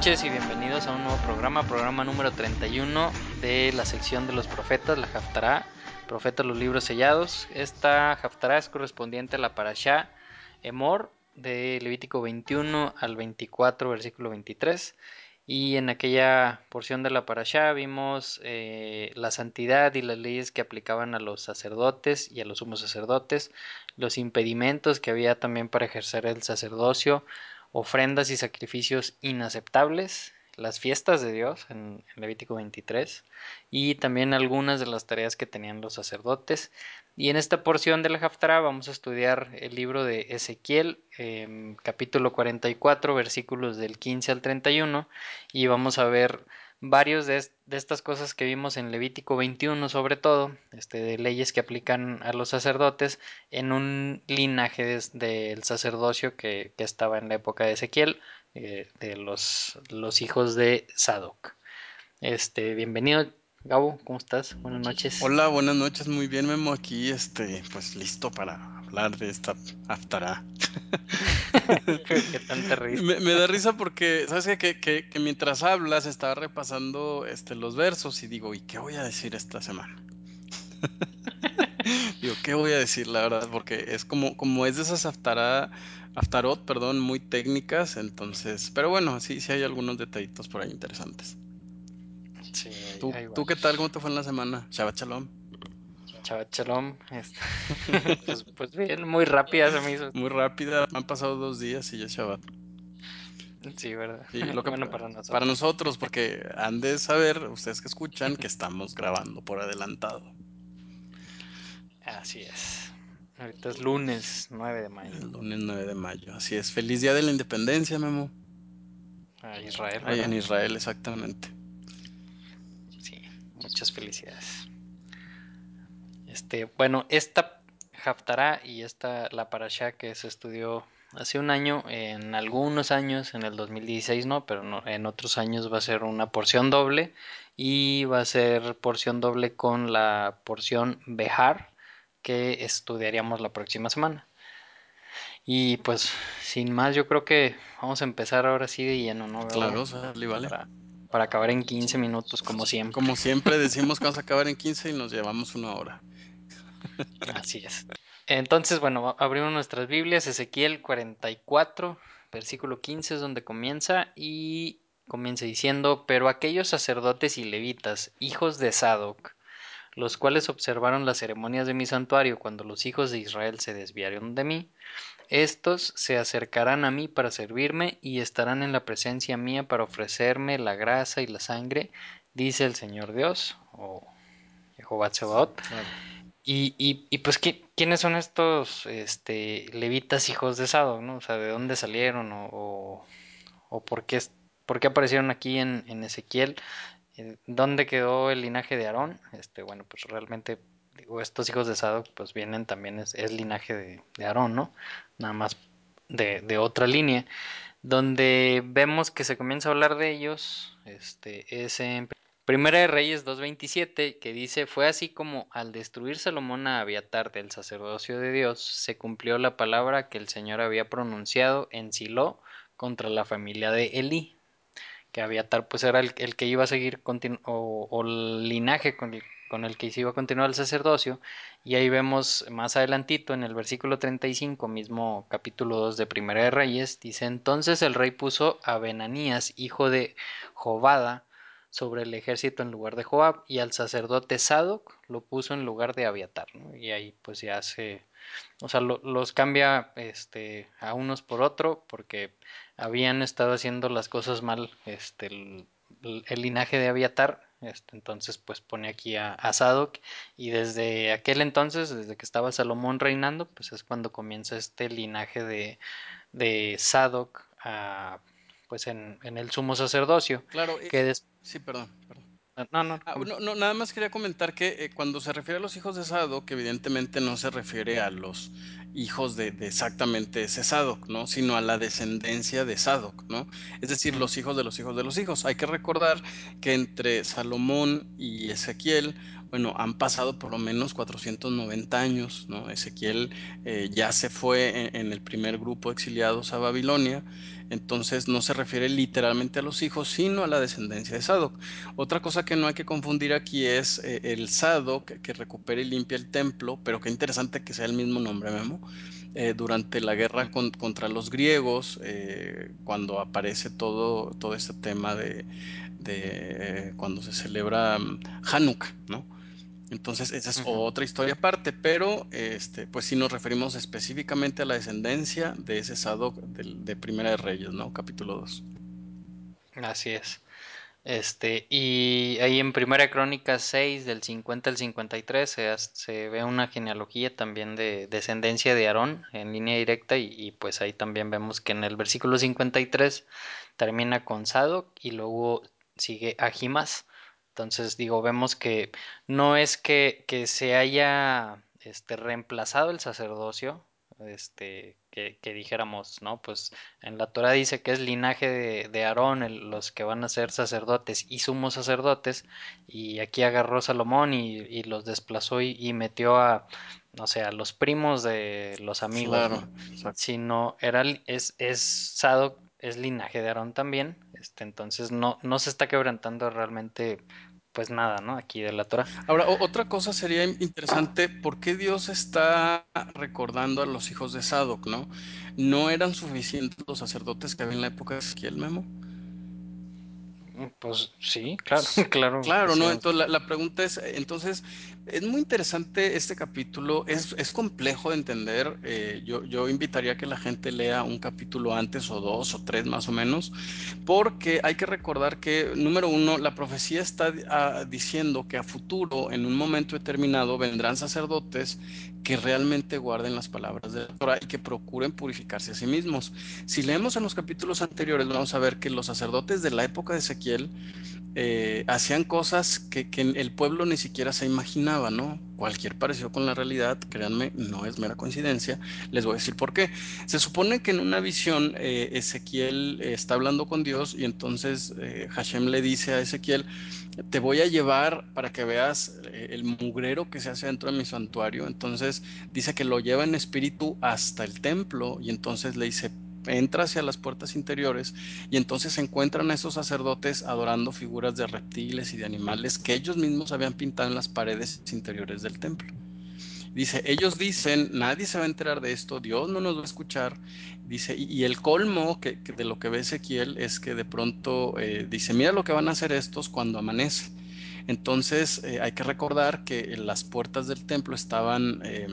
Noches y bienvenidos a un nuevo programa, programa número 31 de la sección de los profetas, la Haftará, profetas los libros sellados. Esta Haftará es correspondiente a la Parashá Emor de Levítico 21 al 24, versículo 23. Y en aquella porción de la Parashá vimos eh, la santidad y las leyes que aplicaban a los sacerdotes y a los sumos sacerdotes, los impedimentos que había también para ejercer el sacerdocio, ofrendas y sacrificios inaceptables, las fiestas de Dios en, Levítico 23 y también algunas de las tareas que tenían los sacerdotes. Y en esta porción de la Haftarah vamos a estudiar el libro de Ezequiel, em, capítulo 44, versículos del 15 al 31 y vamos a ver varios de, estas cosas que vimos en Levítico 21 sobre todo, este, de leyes que aplican a los sacerdotes en un linaje del sacerdocio que, estaba en la época de Ezequiel, eh, de los, los hijos de Sadoc. Este, bienvenido Gabo, ¿cómo estás? Buenas noches. Hola, buenas noches, muy bien Memo, aquí este, pues listo para hablar de esta Aftará. ¿Qué tanta risa? Me, me, da risa porque, ¿sabes qué? Que, que, mientras hablas estaba repasando este, los versos y digo, ¿y qué voy a decir esta semana? digo, ¿qué voy a decir la verdad? Porque es como, como es de esas Aftará, Aftarot, perdón, muy técnicas, entonces, pero bueno, sí, sí hay algunos detallitos por ahí interesantes. Sí, ¿Tú, ¿Tú, qué tal? ¿Cómo te fue en la semana? Shabbat Shalom. Shabbat Shalom. Este, pues, pues, bien, muy rápida se me hizo. Muy rápida, han pasado dos días y ya Shabbat. Sí, verdad. lo que, bueno, para nosotros. Para nosotros, porque han de saber, ustedes que escuchan, que estamos grabando por adelantado. Así es. Ahorita es lunes 9 de mayo. El lunes 9 de mayo, así es. Feliz Día de la Independencia, Memo. A Israel. Ahí en Israel, exactamente. Muchas felicidades. Este, bueno, esta Haftarah y esta la Parashá que se estudió hace un año, en algunos años, en el 2016 no, pero no, en otros años va a ser una porción doble y va a ser porción doble con la porción Behar que estudiaríamos la próxima semana. Y pues sin más, yo creo que vamos a empezar ahora sí de lleno, ¿no? Claro, vale, vale para acabar en 15 minutos, como siempre. Como siempre decimos que vamos a acabar en 15 y nos llevamos una hora. Así es. Entonces, bueno, abrimos nuestras Biblias, Ezequiel 44, versículo 15 es donde comienza y comienza diciendo, pero aquellos sacerdotes y levitas, hijos de Sadoc, los cuales observaron las ceremonias de mi santuario cuando los hijos de Israel se desviaron de mí, estos se acercarán a mí para servirme y estarán en la presencia mía para ofrecerme la grasa y la sangre, dice el Señor Dios, o Jehová Tsebaot. Y, y, pues, ¿quiénes son estos este, levitas hijos de Sado? ¿no? O sea, ¿de dónde salieron? ¿O, o, por, qué, por, qué, aparecieron aquí en, en Ezequiel? Eh, ¿Dónde quedó el linaje de Aarón? Este, bueno, pues realmente estos hijos de Sadoc pues vienen también, es, linaje de, de, Aarón, ¿no? Nada más de, otra línea. Donde vemos que se comienza a hablar de ellos, este, es en Primera de Reyes 2.27, que dice, fue así como al destruir Salomón a Abiatar del sacerdocio de Dios, se cumplió la palabra que el Señor había pronunciado en Silo contra la familia de Elí que Abiatar pues era el, que iba a seguir o, o, el linaje con el con el que se iba a continuar el sacerdocio, y ahí vemos más adelantito en el versículo 35, mismo capítulo 2 de Primera de Reyes, dice entonces el rey puso a Benanías, hijo de Jobada, sobre el ejército en lugar de Joab, y al sacerdote Sadoc lo puso en lugar de Abiatar, y ahí pues ya se, o sea, los cambia este, a unos por otro, porque habían estado haciendo las cosas mal, este, el, el linaje de Abiatar, este, entonces, pues pone aquí a, a, Sadoc y desde aquel entonces, desde que estaba Salomón reinando, pues es cuando comienza este linaje de, de Sadoc a, pues en, en, el sumo sacerdocio. Claro, que sí, perdón, perdón. No, no, Ah, com- no, no, nada más quería comentar que eh, cuando se refiere a los hijos de Sadoc, evidentemente no se refiere a los hijos de, de exactamente ese Sadoc, ¿no? Sino a la descendencia de Sadoc, ¿no? Es decir, los hijos de los hijos de los hijos. Hay que recordar que entre Salomón y Ezequiel, bueno, han pasado por lo menos 490 años, ¿no? Ezequiel eh, ya se fue en, el primer grupo exiliados a Babilonia, entonces no se refiere literalmente a los hijos, sino a la descendencia de Sadoc. Otra cosa que no hay que confundir aquí es eh, el Sado, que, recupera y limpia el templo, pero qué interesante que sea el mismo nombre, Memo. Eh, durante la guerra con- contra los griegos, cuando aparece todo, todo este tema de, de, cuando se celebra mm, Hanukkah, ¿no? Entonces, esa es otra historia aparte, pero este, pues sí nos referimos específicamente a la descendencia de ese Sadoc de, Primera de Reyes, ¿no? Capítulo 2. Así es. Este, y ahí en Primera Crónica 6 del 50 al 53 se, se ve una genealogía también de descendencia de Aarón en línea directa y, y pues ahí también vemos que en el versículo 53 termina con Sadoc y luego sigue Ahimas. Entonces digo, vemos que no es que, que se haya este, reemplazado el sacerdocio, este, que, que dijéramos, ¿no? Pues en la Torah dice que es linaje de, de Aarón el- los que van a ser sacerdotes y sumos sacerdotes, y aquí agarró Salomón y, y los desplazó y, y metió a, no sé, a los primos de los amigos, Claro. Sino era, es, es Sadoc, es linaje de Aarón también, este, entonces no, no se está quebrantando realmente, pues nada, ¿no? Aquí de la Torah. Ahora, otra cosa sería in- interesante, ¿por qué Dios está recordando a los hijos de Sadoc, no? ¿No eran suficientes los sacerdotes que había en la época de Ezequiel, Memo? Pues sí, claro, claro Claro. ¿no? Entonces la, la pregunta es, entonces, es muy interesante este capítulo, es, es complejo de entender, eh, yo, yo invitaría a que la gente lea un capítulo antes o dos o tres más o menos, porque hay que recordar que, número uno, la profecía está ah, diciendo que a futuro, en un momento determinado, vendrán sacerdotes que realmente guarden las palabras de la Torah y que procuren purificarse a sí mismos. Si leemos en los capítulos anteriores, vamos a ver que los sacerdotes de la época de Ezequiel, eh, hacían cosas que, que el pueblo ni siquiera se imaginaba, Cualquier parecido con la realidad, créanme, no es mera coincidencia. Les voy a decir por qué. Se supone que en una visión eh, Ezequiel eh, está hablando con Dios y entonces eh, Hashem le dice a Ezequiel, te voy a llevar para que veas el mugrero que se hace dentro de mi santuario. Entonces dice que lo lleva en espíritu hasta el templo y entonces le dice, entra hacia las puertas interiores y entonces se encuentran a esos sacerdotes adorando figuras de reptiles y de animales que ellos mismos habían pintado en las paredes interiores del templo. Dice, ellos dicen, nadie se va a enterar de esto, Dios no nos va a escuchar. Dice, y, el colmo que, de lo que ve Ezequiel es que de pronto eh, dice, mira lo que van a hacer estos cuando amanece. Entonces eh, hay que recordar que las puertas del templo estaban eh,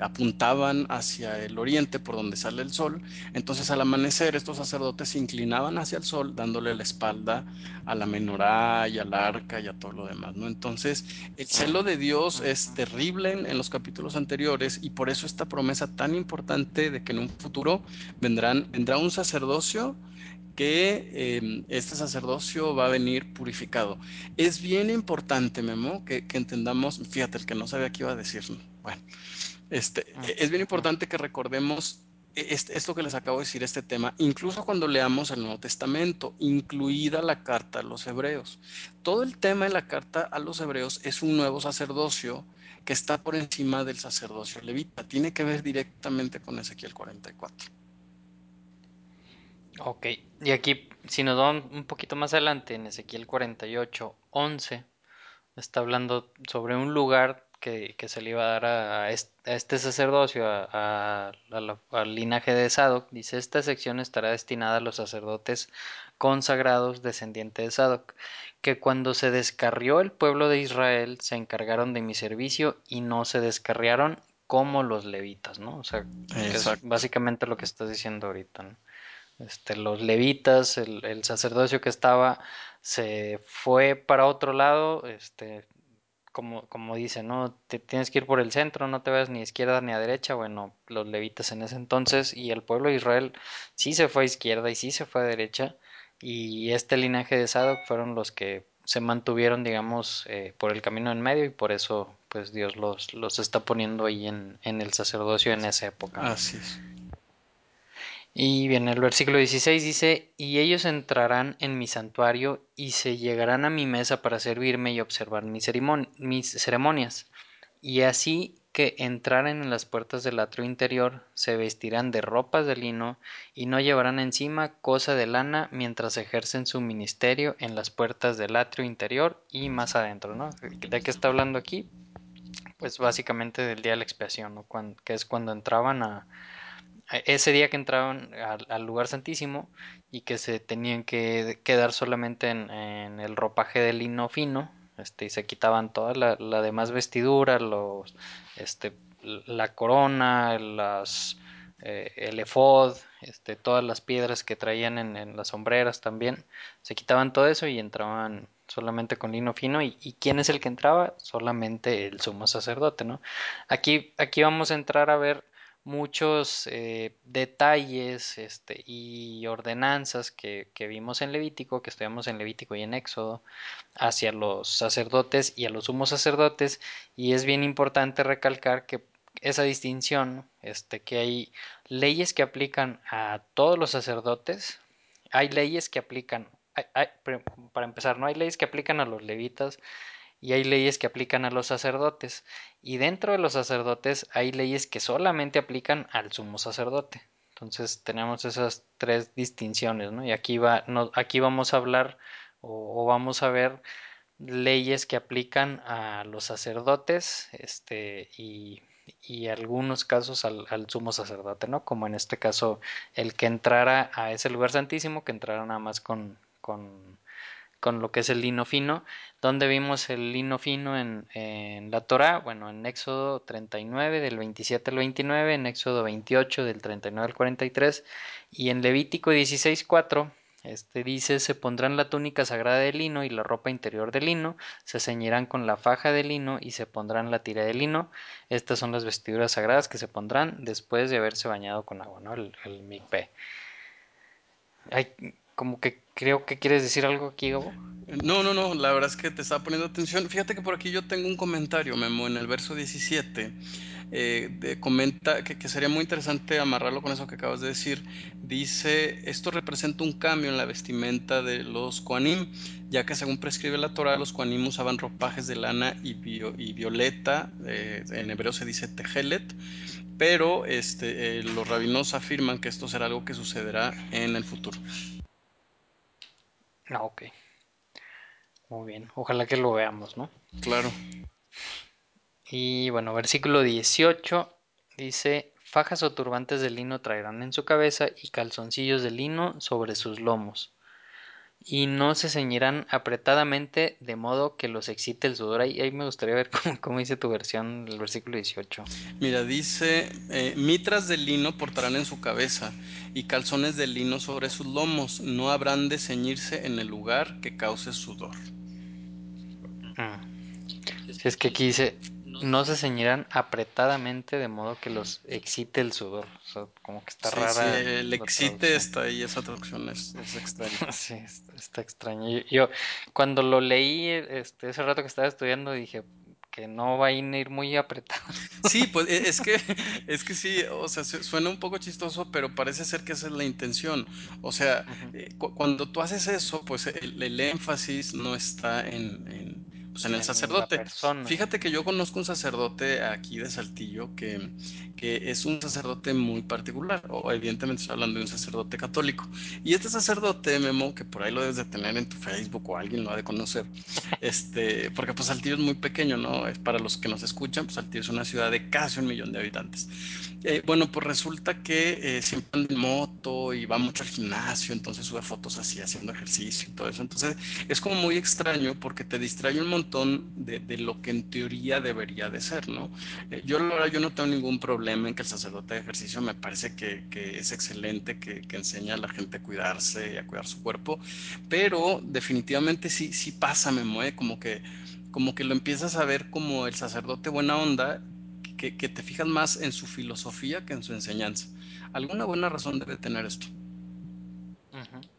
apuntaban hacia el oriente por donde sale el sol. Entonces al amanecer estos sacerdotes se inclinaban hacia el sol dándole la espalda a la menorá y al arca y a todo lo demás, ¿no? Entonces el celo de Dios es terrible en, los capítulos anteriores y por eso esta promesa tan importante de que en un futuro vendrán, vendrá un sacerdocio que eh, este sacerdocio va a venir purificado. Es bien importante, Memo, que, que entendamos, fíjate, el que no sabía qué iba a decir, bueno, este, es bien importante que recordemos este- esto que les acabo de decir, este tema, incluso cuando leamos el Nuevo Testamento, incluida la carta a los hebreos. Todo el tema de la carta a los hebreos es un nuevo sacerdocio que está por encima del sacerdocio levita. Tiene que ver directamente con Ezequiel 44. Ok, y aquí, si nos vamos un poquito más adelante, en Ezequiel 48, 11, está hablando sobre un lugar que, que se le iba a dar a, este, a este sacerdocio, a- la- al linaje de Sadoc. Dice, esta sección estará destinada a los sacerdotes consagrados descendientes de Sadoc, que cuando se descarrió el pueblo de Israel se encargaron de mi servicio y no se descarriaron como los levitas, ¿no? O sea, que es básicamente lo que estás diciendo ahorita, ¿no? Este, los levitas, el, el sacerdocio que estaba, se fue para otro lado, este, como, como dice, ¿no? Te tienes que ir por el centro, no te vayas ni a izquierda ni a derecha. Bueno, los levitas en ese entonces y el pueblo de Israel sí se fue a izquierda y sí se fue a derecha. Y este linaje de Sadoc fueron los que se mantuvieron, digamos, eh, por el camino en medio y por eso, pues Dios los, los está poniendo ahí en, en el sacerdocio en esa época. Así es. Y bien, el versículo 16 dice, y ellos entrarán en mi santuario y se llegarán a mi mesa para servirme y observar mis, ceremonias. Y así que entraren en las puertas del atrio interior, se vestirán de ropas de lino y no llevarán encima cosa de lana mientras ejercen su ministerio en las puertas del atrio interior y más adentro, ¿no? ¿De qué está hablando aquí? Pues básicamente del día de la expiación, ¿no? Que es cuando entraban a, ese día que entraban al, lugar santísimo y que se tenían que quedar solamente en, el ropaje de lino fino este, y se quitaban toda la, demás vestidura, los, este, la corona, las, eh, el efod, este, todas las piedras que traían en, en, las sombreras también, se quitaban todo eso y entraban solamente con lino fino. Y, y quién es el que entraba solamente el sumo sacerdote no aquí aquí vamos a entrar a ver muchos eh, detalles este, y ordenanzas que, vimos en Levítico, que estudiamos en Levítico y en Éxodo, hacia los sacerdotes y a los sumos sacerdotes, y es bien importante recalcar que esa distinción, este, que hay leyes que aplican a todos los sacerdotes, hay leyes que aplican, para empezar, no hay leyes que aplican a los levitas, y hay leyes que aplican a los sacerdotes y dentro de los sacerdotes hay leyes que solamente aplican al sumo sacerdote. Entonces tenemos esas tres distinciones, ¿no? Y aquí va, no, aquí vamos a hablar o, o, vamos a ver leyes que aplican a los sacerdotes, este, y, y algunos casos al, al, sumo sacerdote, ¿no? Como en este caso el que entrara a ese lugar santísimo, que entrara nada más con, con con lo que es el lino fino. donde vimos el lino fino en, en la Torah? Bueno, en Éxodo 39 del 27 al 29, en Éxodo 28 del 39 al 43 y en Levítico 16 4 este dice, se pondrán la túnica sagrada de lino y la ropa interior de lino, se ceñirán con la faja de lino y se pondrán la tira de lino. Estas son las vestiduras sagradas que se pondrán después de haberse bañado con agua, ¿no? El, el mikveh. Hay, como que creo que quieres decir algo aquí, Gabo. No, no, no, la verdad es que te estaba poniendo atención. Fíjate que por aquí yo tengo un comentario, Memo, en el verso 17. Eh, de, comenta que, sería muy interesante amarrarlo con eso que acabas de decir. Dice, esto representa un cambio en la vestimenta de los Koanim, ya que según prescribe la Torah, los Koanim usaban ropajes de lana y violeta, eh, en hebreo se dice tejelet, pero este, eh, los rabinos afirman que esto será algo que sucederá en el futuro. Ah, ok. Muy bien. Ojalá que lo veamos, ¿no? Claro. Y bueno, versículo 18 dice, fajas o turbantes de lino traerán en su cabeza y calzoncillos de lino sobre sus lomos. Y no se ceñirán apretadamente de modo que los excite el sudor. Ahí, ahí me gustaría ver cómo, cómo, dice tu versión, el versículo 18. Mira, dice, eh, mitras de lino portarán en su cabeza y calzones de lino sobre sus lomos. No habrán de ceñirse en el lugar que cause sudor. Si es que aquí dice, no se ceñirán apretadamente de modo que los excite el sudor. O sea, como que está sí, rara. Sí, el excite está ahí, esa traducción es, es extraña. sí, está, está extraño. Yo, yo, cuando lo leí este, ese rato que estaba estudiando dije que no va a ir muy apretado. Sí, pues es que, es que sí, o sea, suena un poco chistoso, pero parece ser que esa es la intención. O sea, uh -huh. eh, cu cuando tú haces eso, pues el, el énfasis no está en, en pues en el sacerdote. Fíjate que yo conozco un sacerdote aquí de Saltillo que, que, es un sacerdote muy particular, o evidentemente estoy hablando de un sacerdote católico. Y este sacerdote, Memo, que por ahí lo debes de tener en tu Facebook o alguien lo ha de conocer, este, porque pues Saltillo es muy pequeño, ¿no? Es para los que nos escuchan, pues Saltillo es una ciudad de casi un millón de habitantes. Eh, bueno, pues resulta que eh, siempre anda en moto y va mucho al gimnasio, entonces sube fotos así haciendo ejercicio y todo eso. Entonces es como muy extraño porque te distrae un montón de, lo que en teoría debería de ser, ¿no? Eh, yo la yo no tengo ningún problema en que el sacerdote de ejercicio me parece que, que es excelente, que, que, enseña a la gente a cuidarse y a cuidar su cuerpo, pero definitivamente sí, sí pasa, me mueve como que como que lo empiezas a ver como el sacerdote buena onda que, te fijas más en su filosofía que en su enseñanza. Alguna buena razón debe tener esto.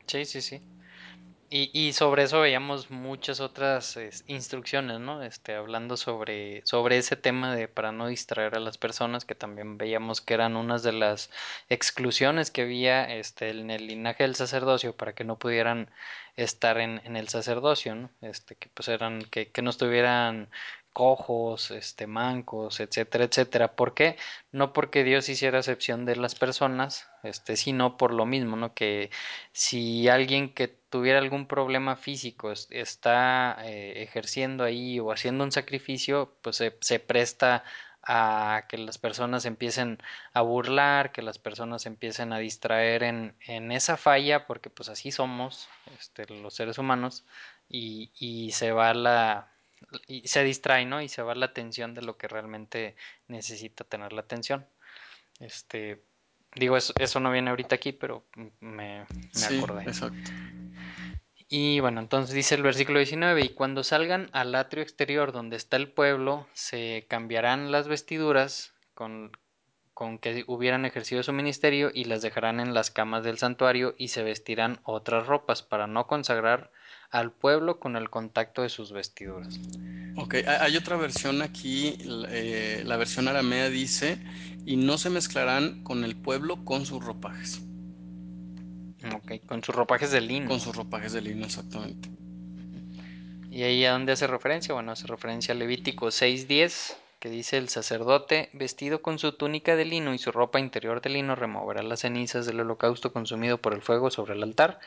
Sí, sí, sí. Y, sobre eso veíamos muchas otras es, instrucciones, ¿no? Este, hablando sobre, sobre ese tema de para no distraer a las personas, que también veíamos que eran unas de las exclusiones que había este, en el linaje del sacerdocio para que no pudieran estar en, en el sacerdocio, ¿no? Este, que pues eran, que, que no estuvieran cojos, este, mancos, etcétera, etcétera. ¿Por qué? No porque Dios hiciera excepción de las personas, este, sino por lo mismo, ¿no? Que si alguien que tuviera algún problema físico está eh, ejerciendo ahí o haciendo un sacrificio, pues se, se presta a que las personas empiecen a burlar, que las personas empiecen a distraer en, en esa falla, porque pues así somos este, los seres humanos, y, y se va la, y se distrae, ¿no? Y se va la atención de lo que realmente necesita tener la atención. Este, digo, eso, eso no viene ahorita aquí, pero me, me Sí, acordé. exacto. Y bueno, entonces dice el versículo 19, y cuando salgan al atrio exterior donde está el pueblo, se cambiarán las vestiduras con, con que hubieran ejercido su ministerio y las dejarán en las camas del santuario y se vestirán otras ropas para no consagrar al pueblo con el contacto de sus vestiduras. Ok, ha- hay otra versión aquí, eh, la versión aramea dice, y no se mezclarán con el pueblo con sus ropajes, Ok, con sus ropajes de lino. con sus ropajes de lino exactamente. ¿Y ahí a dónde hace referencia? Bueno, hace referencia a Levítico 6.10, que dice el sacerdote, vestido con su túnica de lino y su ropa interior de lino, removerá las cenizas del holocausto consumido por el fuego sobre el altar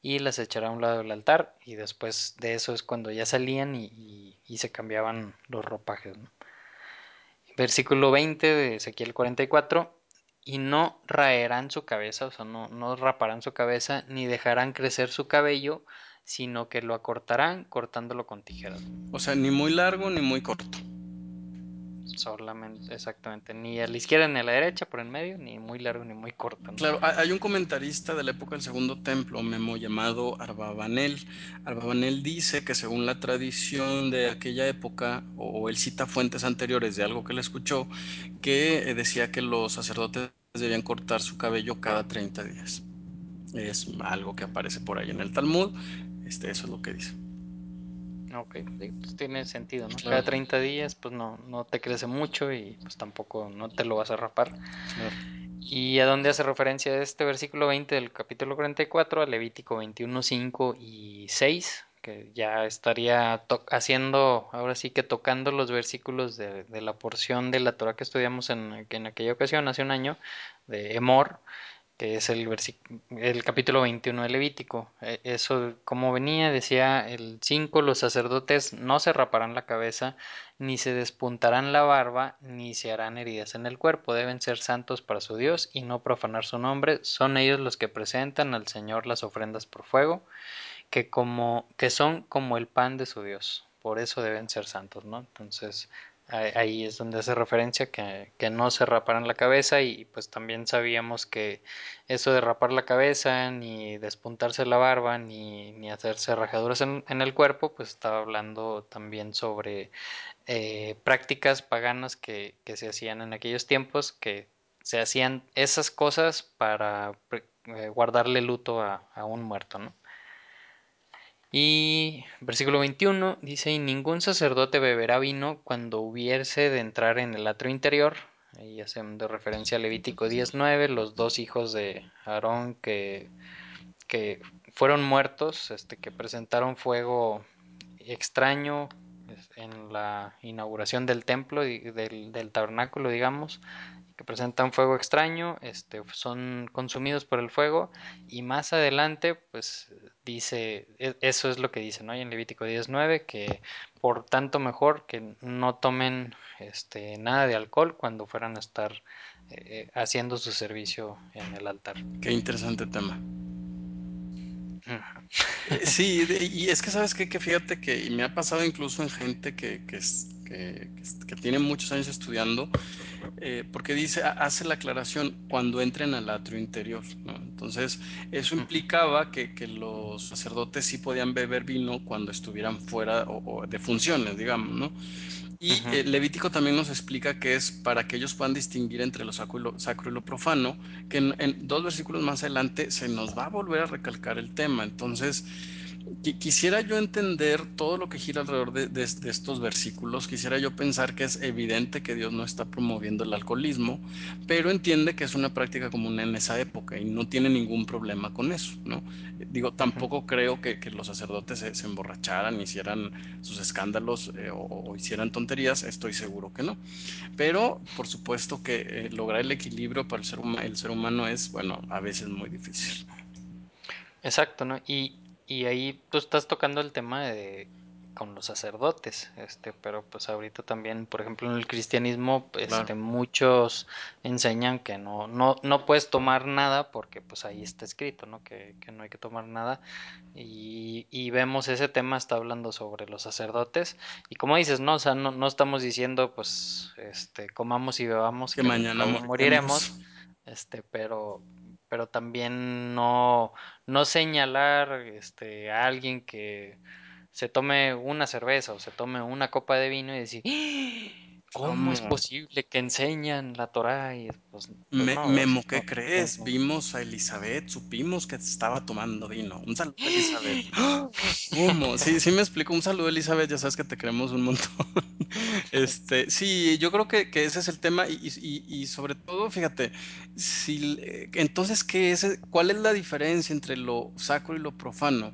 y las echará a un lado del altar y después de eso es cuando ya salían y, y, se cambiaban los ropajes. Versículo 20 de Ezequiel 44. Y no raerán su cabeza, o sea, no, no raparán su cabeza, ni dejarán crecer su cabello, sino que lo acortarán cortándolo con tijeras. O sea, ni muy largo ni muy corto. Solamente, exactamente, ni a la izquierda ni a la derecha, por en medio, ni muy largo ni muy corto. Claro, hay hay un comentarista de la época del Segundo Templo, Memo, llamado Arbabanel. Arbabanel dice que según la tradición de aquella época, o él cita fuentes anteriores de algo que él escuchó, que eh, decía que los sacerdotes debían cortar su cabello cada 30 días. Es algo que aparece por ahí en el Talmud. Este, eso es lo que dice. Ok, pues tiene sentido, ¿no? Claro. Cada 30 días, pues no, no te crece mucho y pues tampoco no te lo vas a rapar. Claro. ¿Y a dónde hace referencia este versículo 20 del capítulo 44? A Levítico 21, 5 y 6, que ya estaría haciendo, ahora sí que tocando los versículos de, de la porción de la Torah que estudiamos en, en, aquella ocasión, hace un año, de Emor, que es el, el capítulo 21 de Levítico. Eso, como venía, decía el 5, los sacerdotes no se raparán la cabeza, ni se despuntarán la barba, ni se harán heridas en el cuerpo. Deben ser santos para su Dios y no profanar su nombre. Son ellos los que presentan al Señor las ofrendas por fuego, que, como, que son como el pan de su Dios. Por eso deben ser santos, ¿no? Entonces, ahí es donde hace referencia que, que, no se raparan la cabeza y pues también sabíamos que eso de rapar la cabeza ni despuntarse la barba ni, ni hacerse rajaduras en, el cuerpo pues estaba hablando también sobre eh, prácticas paganas que, que, se hacían en aquellos tiempos que se hacían esas cosas para eh, guardarle luto a, a un muerto ¿no? Y versículo 21 dice, y ningún sacerdote beberá vino cuando hubiese de entrar en el atrio interior. Ahí haciendo referencia a Levítico 19, los dos hijos de Aarón que, que fueron muertos, este, que presentaron fuego extraño en la inauguración del templo, del, del tabernáculo, digamos, que presentan fuego extraño, este, son consumidos por el fuego y más adelante, pues dice, eso es lo que dice, ¿no? Y en Levítico 19, que por tanto mejor que no tomen este, nada de alcohol cuando fueran a estar eh, haciendo su servicio en el altar. Qué interesante tema. Sí, y es que sabes qué? que fíjate que me ha pasado incluso en gente que, que, que, que tiene muchos años estudiando, eh, porque dice, hace la aclaración cuando entren al atrio interior. ¿no? Entonces, eso implicaba que, que, los sacerdotes sí podían beber vino cuando estuvieran fuera o, o de funciones, digamos, ¿no? Y eh, Levítico también nos explica que es para que ellos puedan distinguir entre lo sacro y lo, sacro y lo profano, que en, en, dos versículos más adelante se nos va a volver a recalcar el tema. Entonces, Quisiera yo entender todo lo que gira alrededor de, de, de, estos versículos. Quisiera yo pensar que es evidente que Dios no está promoviendo el alcoholismo, pero entiende que es una práctica común en esa época y no tiene ningún problema con eso, ¿no? Digo, tampoco creo que, que, los sacerdotes se, se, emborracharan, hicieran sus escándalos eh, o, o, hicieran tonterías, estoy seguro que no. Pero, por supuesto que eh, lograr el equilibrio para el ser, el ser humano es, bueno, a veces muy difícil. Exacto, ¿no? Y, y ahí tú estás tocando el tema de con los sacerdotes, este, pero pues ahorita también, por ejemplo, en el cristianismo, este, claro. muchos enseñan que no, no, no puedes tomar nada porque pues ahí está escrito, ¿no? Que, que no hay que tomar nada. Y, y, vemos ese tema, está hablando sobre los sacerdotes. Y como dices, no, o sea, no, no estamos diciendo, pues, este, comamos y bebamos que, que mañana moriremos. moriremos, este, pero pero también no, no señalar este, a alguien que se tome una cerveza o se tome una copa de vino y decir. ¿Cómo, es posible que enseñan la Torah? Y pues, pues Me, no, Memo, no, ¿qué crees? no. Vimos a Elizabeth, supimos que estaba tomando vino. Un saludo a Elizabeth. ¿Cómo? Sí, sí me explico. Un saludo, Elizabeth. Ya sabes que te queremos un montón. Este, sí, yo creo que, que ese es el tema. Y, y, y, sobre todo, fíjate, si, entonces, ¿qué es, ¿cuál es la diferencia entre lo sacro y lo profano?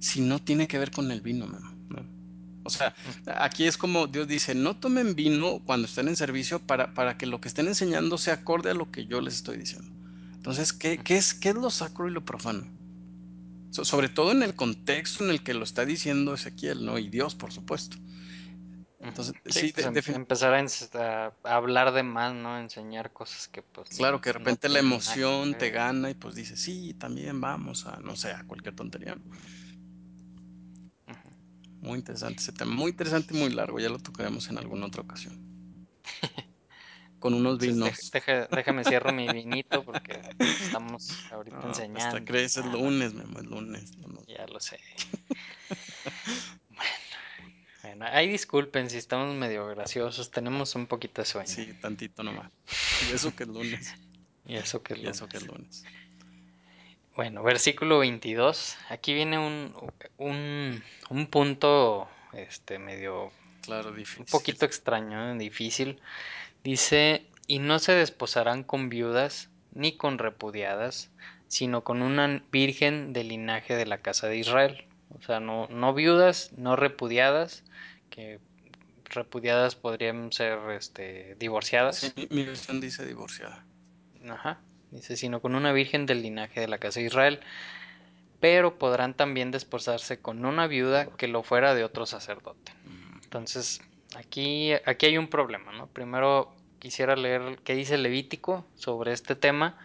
Si no tiene que ver con el vino, Memo. ¿No? O sea, aquí es como Dios dice, no tomen vino cuando estén en servicio para, para que lo que estén enseñando sea acorde a lo que yo les estoy diciendo. Entonces, ¿qué, qué es, qué es lo sacro y lo profano? So, sobre todo en el contexto en el que lo está diciendo Ezequiel, ¿no? Y Dios, por supuesto. Entonces, sí, sí pues de, empezar a, a, hablar de más, ¿no? Enseñar cosas que pues... Claro, que de repente no la emoción te gana y pues dices, sí, también vamos a, no sé, a cualquier tontería. Muy interesante ese tema, muy interesante y muy largo, ya lo tocaremos en alguna otra ocasión. Con unos Entonces, vinos. Deja, déjame cierro mi vinito porque estamos ahorita no, enseñando. Hasta crees es lunes, Memo, es lunes. No. Ya lo sé. bueno, bueno, ahí disculpen si estamos medio graciosos, tenemos un poquito de sueño. Sí, tantito nomás. Y eso que es lunes. y eso que es y lunes. eso que es lunes. Bueno, versículo 22. Aquí viene un, un, un punto este, medio... Claro, difícil. Un poquito extraño, difícil. Dice, y no se desposarán con viudas ni con repudiadas, sino con una virgen del linaje de la casa de Israel. O sea, no, no viudas, no repudiadas, que repudiadas podrían ser este, divorciadas. Sí, mi, mi versión dice divorciada. Ajá. Dice, sino con una virgen del linaje de la casa de Israel. Pero podrán también desposarse con una viuda que lo fuera de otro sacerdote. Entonces, aquí, aquí hay un problema, ¿no? Primero quisiera leer qué dice Levítico sobre este tema.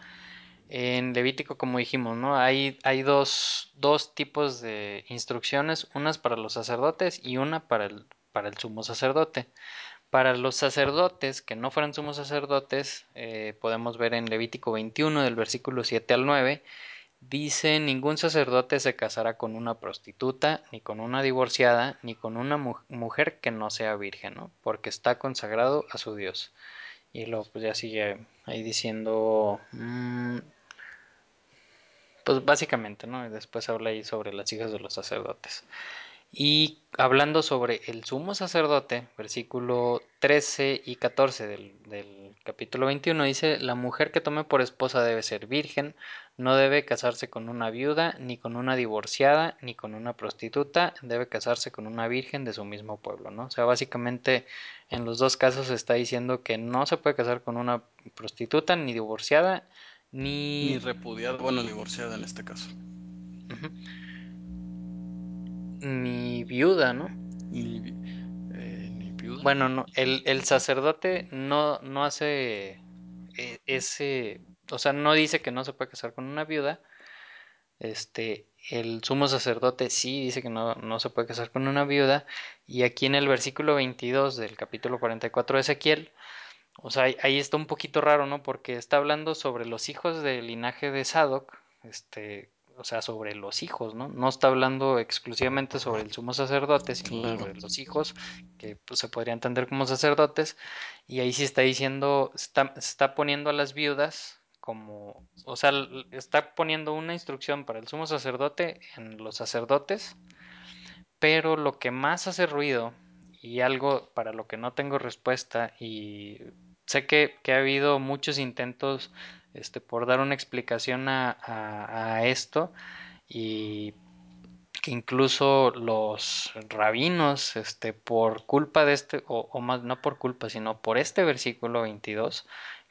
En Levítico, como dijimos, ¿no? Hay, hay dos, dos tipos de instrucciones, unas para los sacerdotes y una para el, para el sumo sacerdote. Para los sacerdotes que no fueran sumos sacerdotes, eh, podemos ver en Levítico 21, del versículo 7 al 9, dice, ningún sacerdote se casará con una prostituta, ni con una divorciada, ni con una mu mujer que no sea virgen, porque está consagrado a su Dios. Y luego pues ya sigue ahí diciendo, mmm, pues básicamente, ¿no? Y después habla ahí sobre las hijas de los sacerdotes. Y hablando sobre el sumo sacerdote, versículo 13 y 14 del, del, capítulo 21 dice, la mujer que tome por esposa debe ser virgen, no debe casarse con una viuda, ni con una divorciada, ni con una prostituta, debe casarse con una virgen de su mismo pueblo, ¿no? O sea, básicamente en los dos casos está diciendo que no se puede casar con una prostituta, ni divorciada, ni... Ni repudiada, bueno, divorciada en este caso. Uh -huh ni viuda, ¿no? Ni, eh, ni viuda. Bueno, no, el, el sacerdote no, no hace eh, ese, o sea, no dice que no se puede casar con una viuda. Este, el sumo sacerdote sí dice que no, no se puede casar con una viuda. Y aquí en el versículo 22 del capítulo 44 de Ezequiel, o sea, ahí está un poquito raro, ¿no? Porque está hablando sobre los hijos del linaje de Sadoc, este, o sea, sobre los hijos, ¿no? No está hablando exclusivamente sobre el sumo sacerdote, sino claro. sobre los hijos, que pues, se podría entender como sacerdotes, y ahí sí está diciendo, está, está poniendo a las viudas como, o sea, está poniendo una instrucción para el sumo sacerdote en los sacerdotes, pero lo que más hace ruido y algo para lo que no tengo respuesta y sé que, que ha habido muchos intentos este, por dar una explicación a, a, esto y que incluso los rabinos, este, por culpa de este, o, o, más no por culpa, sino por este versículo 22,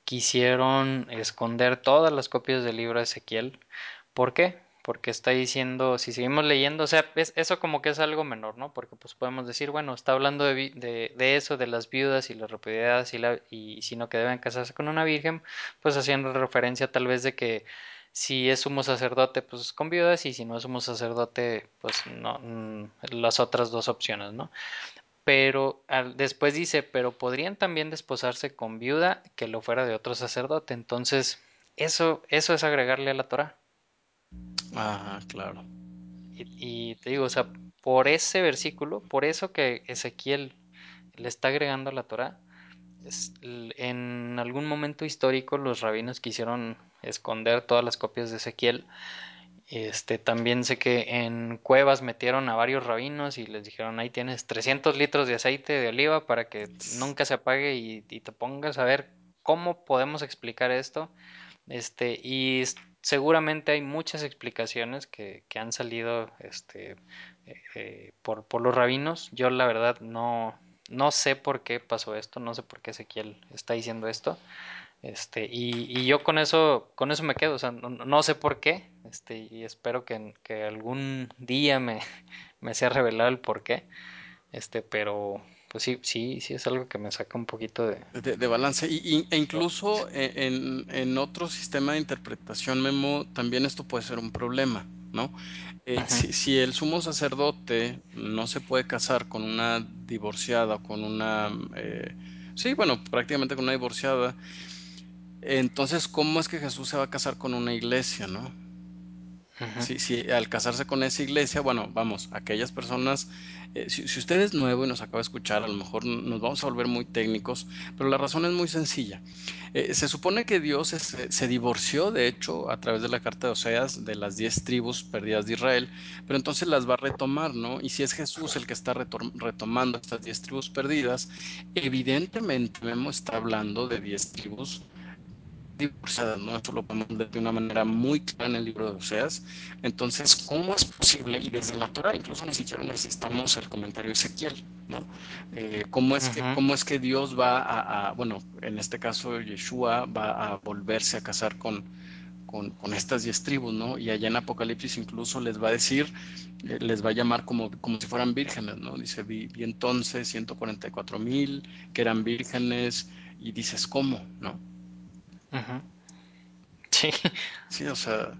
quisieron esconder todas las copias del libro de Ezequiel. ¿Por qué? Porque está diciendo, si seguimos leyendo, o sea, es, eso como que es algo menor, ¿no? Porque pues podemos decir, bueno, está hablando de, eso, de las viudas y las repudiadas y, la, y sino que deben casarse con una virgen, pues haciendo referencia tal vez de que si es sumo sacerdote, pues con viudas, y si no es sumo sacerdote, pues no, las otras dos opciones, ¿no? Pero después dice, pero podrían también desposarse con viuda que lo fuera de otro sacerdote. Entonces, eso, eso es agregarle a la Torah. Ah, claro. Y, y, te digo, o sea, por ese versículo, por eso que Ezequiel le está agregando a la Torah, es, en algún momento histórico los rabinos quisieron esconder todas las copias de Ezequiel. Este, también sé que en cuevas metieron a varios rabinos y les dijeron ahí tienes 300 litros de aceite de oliva para que nunca se apague y, y te pongas a ver cómo podemos explicar esto. Este, y seguramente hay muchas explicaciones que, que han salido este, eh, por, por, los rabinos. Yo la verdad no, no sé por qué pasó esto, no sé por qué Ezequiel está diciendo esto. Este, y, y, yo con eso, con eso me quedo, o sea, no, no sé por qué, este, y espero que, que algún día me, me, sea revelado el por qué, este, pero pues sí, sí, sí es algo que me saca un poquito de... De, de balance. Y, y, e incluso en, en, otro sistema de interpretación, Memo, también esto puede ser un problema, ¿no? Eh, si, el sumo sacerdote no se puede casar con una divorciada, con una... Eh, sí, bueno, prácticamente con una divorciada, entonces, ¿cómo es que Jesús se va a casar con una iglesia, no? Si, si, al casarse con esa iglesia, bueno, vamos, aquellas personas, eh, si, usted es nuevo y nos acaba de escuchar, a lo mejor nos vamos a volver muy técnicos, pero la razón es muy sencilla. Eh, se supone que Dios es, se divorció, de hecho, a través de la carta de Oseas, de las diez tribus perdidas de Israel, pero entonces las va a retomar, ¿no? Y si es Jesús el que está retomando estas diez tribus perdidas, evidentemente Memo está hablando de diez tribus divorciadas, ¿no? Eso lo podemos ver de una manera muy clara en el libro de Oseas. Entonces, ¿cómo es posible? Y desde la Torah incluso ni siquiera necesitamos el comentario de Ezequiel, ¿no? Eh, ¿cómo, es uh -huh. que, ¿Cómo es que Dios va a, a, bueno, en este caso Yeshua va a volverse a casar con, con, con, estas diez tribus, ¿no? Y allá en Apocalipsis incluso les va a decir, eh, les va a llamar como, como si fueran vírgenes, ¿no? Dice, vi, vi entonces 144 mil que eran vírgenes y dices, ¿cómo? ¿No? Uh -huh. Sí. Sí, o sea.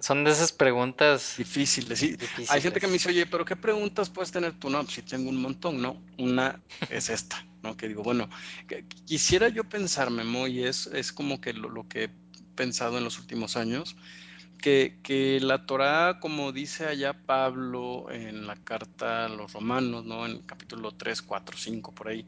Son de esas preguntas difíciles. Sí. difíciles. Hay gente que me dice, oye, pero ¿qué preguntas puedes tener tú? No, si pues tengo un montón, ¿no? Una es esta, ¿no? Que digo, bueno, que, quisiera yo pensar, Memo, y es, es como que lo, lo, que he pensado en los últimos años, que, la Torah, como dice allá Pablo en la carta a los romanos, ¿no? En capítulo 3, 4, 5, por ahí,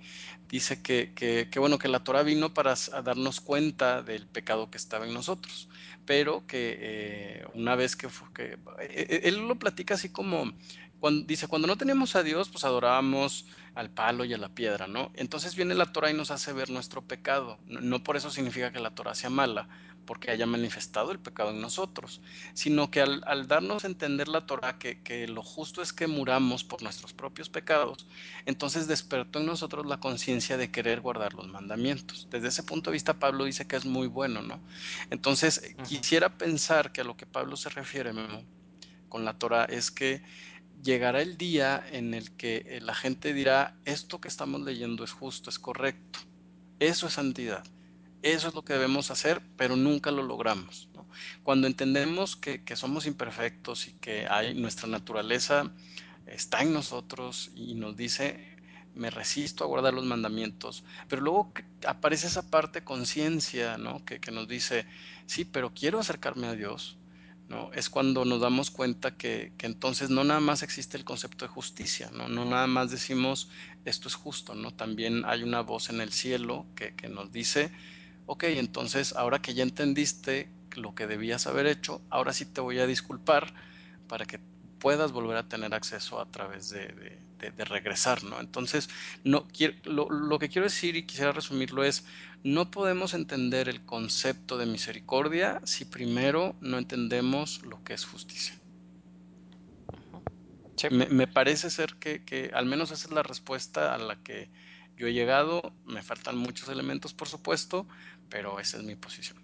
dice que, que, bueno, que la Torah vino para darnos cuenta del pecado que estaba en nosotros, pero que eh, una vez que, que, eh, él lo platica así como, cuando, dice, cuando no teníamos a Dios, pues adorábamos al palo y a la piedra, ¿no? Entonces viene la Torah y nos hace ver nuestro pecado. No, no por eso significa que la Torah sea mala, porque haya manifestado el pecado en nosotros, sino que al, al darnos a entender la Torah que, que, lo justo es que muramos por nuestros propios pecados, entonces despertó en nosotros la conciencia de querer guardar los mandamientos. Desde ese punto de vista, Pablo dice que es muy bueno, ¿no? Entonces, uh -huh. quisiera pensar que a lo que Pablo se refiere, Memo, con la Torah es que llegará el día en el que eh, la gente dirá, esto que estamos leyendo es justo, es correcto. Eso es santidad. Eso es lo que debemos hacer, pero nunca lo logramos. Cuando entendemos que, que, somos imperfectos y que hay nuestra naturaleza está en nosotros y nos dice, me resisto a guardar los mandamientos, pero luego aparece esa parte conciencia, ¿no? Que, que, nos dice, sí, pero quiero acercarme a Dios, ¿no? Es cuando nos damos cuenta que, que, entonces no nada más existe el concepto de justicia, ¿no? No nada más decimos esto es justo, ¿no? También hay una voz en el cielo que, que nos dice, ok, entonces ahora que ya entendiste lo que debías haber hecho, ahora sí te voy a disculpar para que puedas volver a tener acceso a través de, de, de, de regresar, ¿no? Entonces, no, quiero, lo, lo, que quiero decir y quisiera resumirlo es, no podemos entender el concepto de misericordia si primero no entendemos lo que es justicia. Sí. Me, me, parece ser que, que, al menos esa es la respuesta a la que yo he llegado. Me faltan muchos elementos, por supuesto, pero esa es mi posición.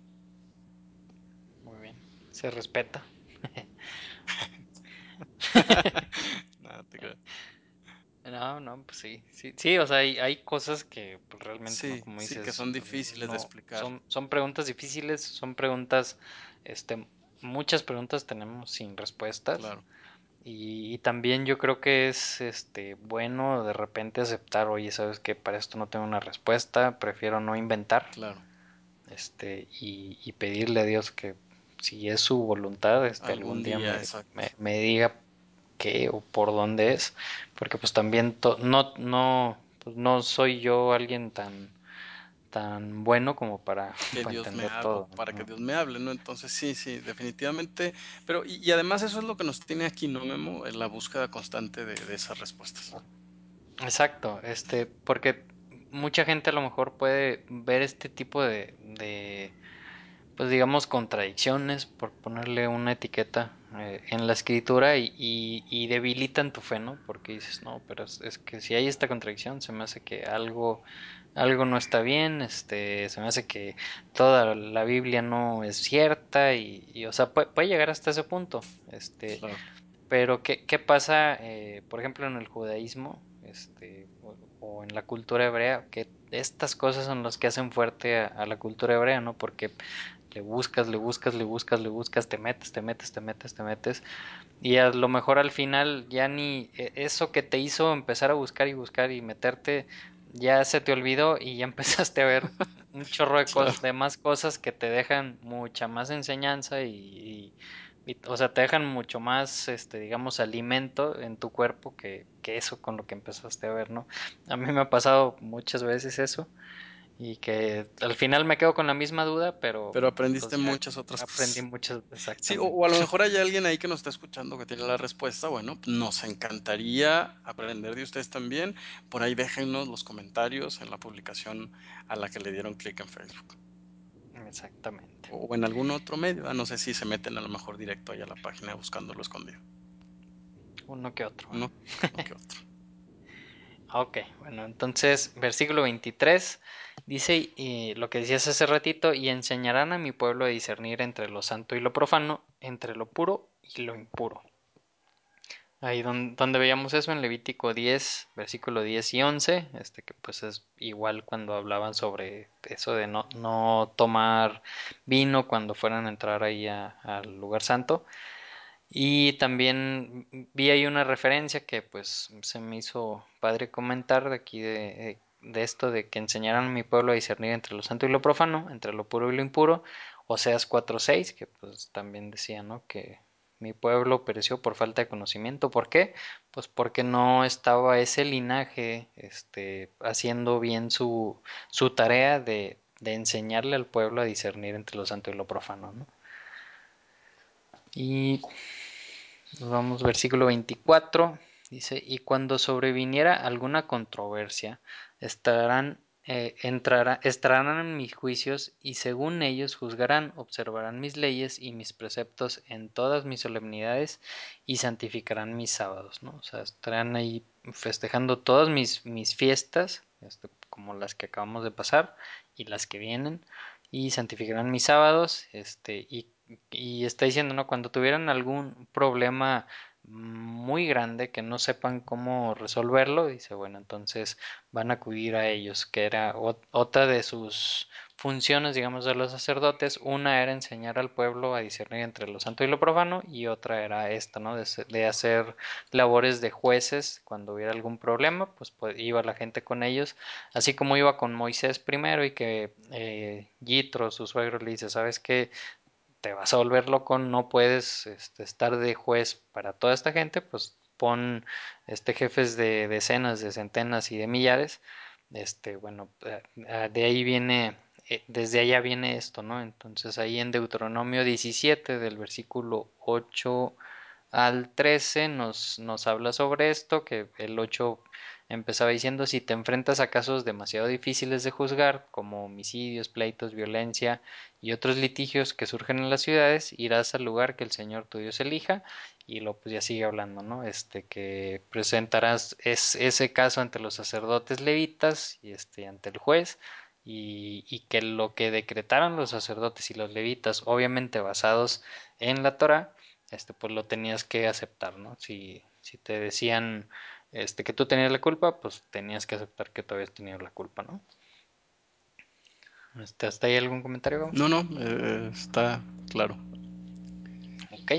Muy bien, se respeta. no, te creo. No, no, pues sí, sí, sí, o sea, hay, hay cosas que pues, realmente, sí, ¿no? como sí, dices, que son difíciles no, de explicar. Son, son preguntas difíciles, son preguntas, este, muchas preguntas tenemos sin respuestas. Claro. Y, y, también yo creo que es este bueno de repente aceptar, oye, sabes que para esto no tengo una respuesta, prefiero no inventar. Claro. Este, y, y pedirle a Dios que si es su voluntad, este, Algún algún, día, día, me, me, me, diga qué o por dónde es, porque pues también to, no, no, pues no soy yo alguien tan tan bueno como para, que para Dios entender me hable, todo. para ¿no? que Dios me hable, ¿no? Entonces sí, sí, definitivamente. Pero y, y, además eso es lo que nos tiene aquí, ¿no, Memo? En la búsqueda constante de, de esas respuestas. Exacto, este, porque mucha gente a lo mejor puede ver este tipo de, de pues digamos, contradicciones, por ponerle una etiqueta eh, en la escritura y, y, y, debilitan tu fe, ¿no? Porque dices, no, pero es, es, que si hay esta contradicción, se me hace que algo, algo no está bien, este, se me hace que toda la Biblia no es cierta y, y o sea, puede, puede, llegar hasta ese punto, este, claro. pero ¿qué, qué pasa, eh, por ejemplo, en el judaísmo, este, o, en la cultura hebrea, que estas cosas son las que hacen fuerte a, a la cultura hebrea, ¿no? Porque le buscas, le buscas, le buscas, le buscas, te metes, te metes, te metes, te metes. Y a lo mejor al final ya ni e, eso que te hizo empezar a buscar y buscar y meterte, ya se te olvidó y ya empezaste a ver un chorro de cosas, de más cosas que te dejan mucha más enseñanza y, y, y, o sea, te dejan mucho más, este, digamos, alimento en tu cuerpo que, que eso con lo que empezaste a ver, ¿no? A mí me ha pasado muchas veces eso y que al final me quedo con la misma duda, pero... Pero aprendiste pues, muchas otras aprendí cosas. muchas, exactamente. Sí, o, o, a lo mejor hay alguien ahí que nos está escuchando que tiene la respuesta. Bueno, nos encantaría aprender de ustedes también. Por ahí déjennos los comentarios en la publicación a la que le dieron clic en Facebook. Exactamente. O en algún otro medio. No sé si se meten a lo mejor directo ahí a la página buscándolo escondido. Uno que otro. Uno, uno que otro. Ok, bueno, entonces versículo 23 dice eh, lo que decías hace ratito, y enseñarán a mi pueblo a discernir entre lo santo y lo profano, entre lo puro y lo impuro. Ahí donde, veíamos eso en Levítico 10, versículo 10 y 11, este que pues es igual cuando hablaban sobre eso de no, no tomar vino cuando fueran a entrar ahí al lugar santo. Y también vi ahí una referencia que pues se me hizo padre comentar de aquí de, de esto de que enseñaran a mi pueblo a discernir entre lo santo y lo profano, entre lo puro y lo impuro, Oseas 4.6, que pues también decía, ¿no? Que mi pueblo pereció por falta de conocimiento. ¿Por qué? Pues porque no estaba ese linaje este, haciendo bien su, tarea de, de enseñarle al pueblo a discernir entre lo santo y lo profano, ¿no? Y nos vamos versículo 24. Dice, y cuando sobreviniera alguna controversia, estarán, eh, entrará, estarán en mis juicios y según ellos juzgarán, observarán mis leyes y mis preceptos en todas mis solemnidades y santificarán mis sábados. ¿no? O sea, estarán ahí festejando todas mis, mis fiestas, este, como las que acabamos de pasar y las que vienen, y santificarán mis sábados, este, y y está diciendo, ¿no? Cuando tuvieran algún problema muy grande que no sepan cómo resolverlo, dice, bueno, entonces van a acudir a ellos, que era otra de sus funciones, digamos, de los sacerdotes. Una era enseñar al pueblo a discernir entre lo santo y lo profano, y otra era esta, ¿no? De, hacer labores de jueces cuando hubiera algún problema, pues, pues, iba la gente con ellos, así como iba con Moisés primero y que eh, Yitro, su suegro, le dice, ¿sabes qué? Te vas a volver loco, no puedes este, estar de juez para toda esta gente, pues pon este jefes de decenas, de centenas y de millares. Este, bueno, de ahí viene eh, desde allá viene esto, ¿no? Entonces ahí en Deuteronomio 17 del versículo 8 al 13 nos, nos habla sobre esto, que el 8 empezaba diciendo si te enfrentas a casos demasiado difíciles de juzgar, como homicidios, pleitos, violencia y otros litigios que surgen en las ciudades, irás al lugar que el Señor tu Dios elija y lo pues ya sigue hablando, ¿no? Este que presentarás es, ese caso ante los sacerdotes levitas y este ante el juez y, y, que lo que decretaron los sacerdotes y los levitas, obviamente basados en la Torah, este pues lo tenías que aceptar, ¿no? Si, si te decían este que tú tenías la culpa, pues tenías que aceptar que tú habías tenido la culpa, ¿no? Este, ¿Hasta ahí algún comentario? No, no, eh, está claro. Ok.